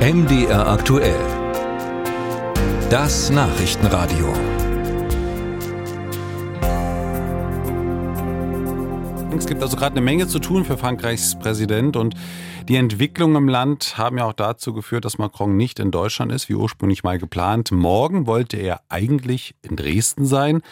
MDR aktuell. Das Nachrichtenradio. Es gibt also gerade eine Menge zu tun für Frankreichs Präsident und die Entwicklungen im Land haben ja auch dazu geführt, dass Macron nicht in Deutschland ist, wie ursprünglich mal geplant. Morgen wollte er eigentlich in Dresden sein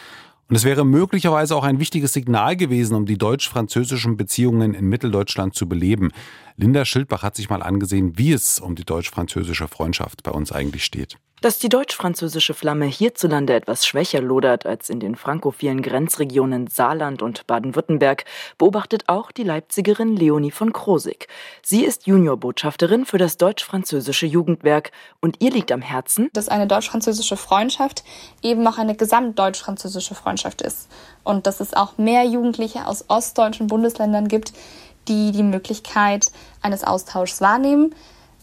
und es wäre möglicherweise auch ein wichtiges Signal gewesen, um die deutsch-französischen Beziehungen in Mitteldeutschland zu beleben. Linda Schildbach hat sich mal angesehen, wie es um die deutsch-französische Freundschaft bei uns eigentlich steht. Dass die deutsch-französische Flamme hierzulande etwas schwächer lodert als in den frankophilen Grenzregionen Saarland und Baden-Württemberg, beobachtet auch die Leipzigerin Leonie von Krosig. Sie ist Juniorbotschafterin für das deutsch-französische Jugendwerk und ihr liegt am Herzen, dass eine deutsch-französische Freundschaft eben auch eine gesamtdeutsch-französische Freundschaft ist und dass es auch mehr Jugendliche aus ostdeutschen Bundesländern gibt, die die Möglichkeit eines Austauschs wahrnehmen,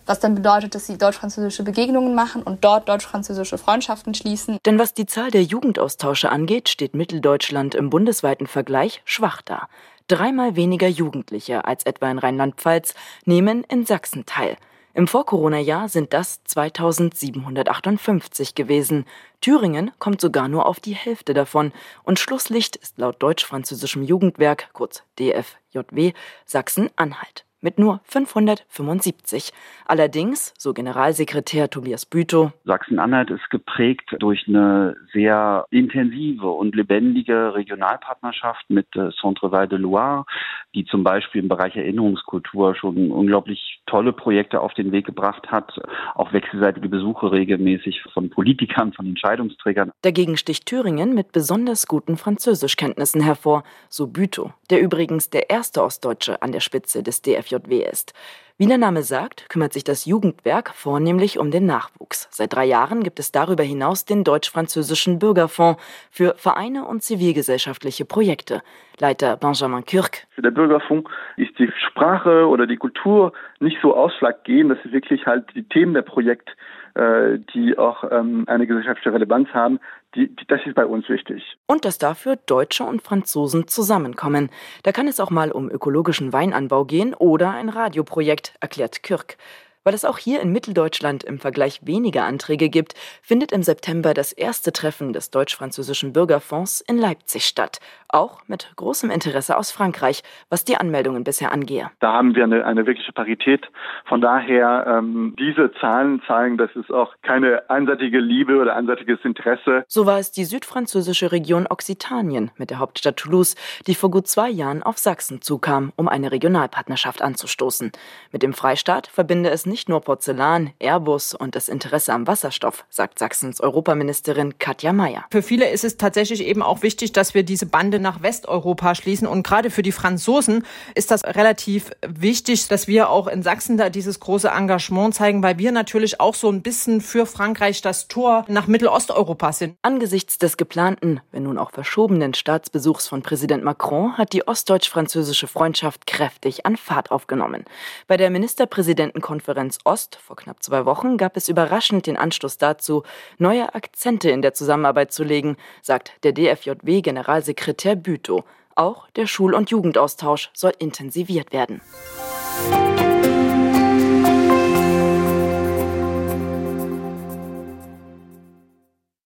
was dann bedeutet, dass sie deutsch-französische Begegnungen machen und dort deutsch-französische Freundschaften schließen. Denn was die Zahl der Jugendaustausche angeht, steht Mitteldeutschland im bundesweiten Vergleich schwach da. Dreimal weniger Jugendliche als etwa in Rheinland-Pfalz nehmen in Sachsen teil. Im Vor-Corona-Jahr sind das 2758 gewesen. Thüringen kommt sogar nur auf die Hälfte davon. Und Schlusslicht ist laut Deutsch-Französischem Jugendwerk, kurz DFJW, Sachsen-Anhalt mit nur 575. Allerdings, so Generalsekretär Tobias Bütow, Sachsen-Anhalt ist geprägt durch eine sehr intensive und lebendige Regionalpartnerschaft mit äh, Centre-Val de Loire, die zum Beispiel im Bereich Erinnerungskultur schon unglaublich tolle Projekte auf den Weg gebracht hat, auch wechselseitige Besuche regelmäßig von Politikern, von Entscheidungsträgern. Dagegen sticht Thüringen mit besonders guten Französischkenntnissen hervor, so Bütow, der übrigens der erste Ostdeutsche an der Spitze des DFJ JW ist. Wie der Name sagt, kümmert sich das Jugendwerk vornehmlich um den Nachwuchs. Seit drei Jahren gibt es darüber hinaus den deutsch-französischen Bürgerfonds für Vereine und zivilgesellschaftliche Projekte. Leiter Benjamin Kürk. Für den Bürgerfonds ist die Sprache oder die Kultur nicht so ausschlaggebend, das ist wirklich halt die Themen der Projekt äh, die auch ähm, eine gesellschaftliche Relevanz haben, die, die, das ist bei uns wichtig. Und dass dafür Deutsche und Franzosen zusammenkommen. Da kann es auch mal um ökologischen Weinanbau gehen oder ein Radioprojekt, erklärt Kürk. Weil es auch hier in Mitteldeutschland im Vergleich weniger Anträge gibt, findet im September das erste Treffen des deutsch-französischen Bürgerfonds in Leipzig statt. Auch mit großem Interesse aus Frankreich, was die Anmeldungen bisher angehe. Da haben wir eine, eine wirkliche Parität. Von daher, ähm, diese Zahlen zeigen, dass es auch keine einseitige Liebe oder einseitiges Interesse. So war es die südfranzösische Region Occitanien mit der Hauptstadt Toulouse, die vor gut zwei Jahren auf Sachsen zukam, um eine Regionalpartnerschaft anzustoßen. Mit dem Freistaat verbinde es nicht nicht nur Porzellan, Airbus und das Interesse am Wasserstoff, sagt Sachsens Europaministerin Katja Mayer. Für viele ist es tatsächlich eben auch wichtig, dass wir diese Bande nach Westeuropa schließen. Und gerade für die Franzosen ist das relativ wichtig, dass wir auch in Sachsen da dieses große Engagement zeigen, weil wir natürlich auch so ein bisschen für Frankreich das Tor nach Mittelosteuropa sind. Angesichts des geplanten, wenn nun auch verschobenen Staatsbesuchs von Präsident Macron hat die ostdeutsch-französische Freundschaft kräftig an Fahrt aufgenommen. Bei der Ministerpräsidentenkonferenz Konferenz Ost vor knapp zwei Wochen gab es überraschend den Anstoß dazu, neue Akzente in der Zusammenarbeit zu legen, sagt der DFJW-Generalsekretär Bütow. Auch der Schul- und Jugendaustausch soll intensiviert werden.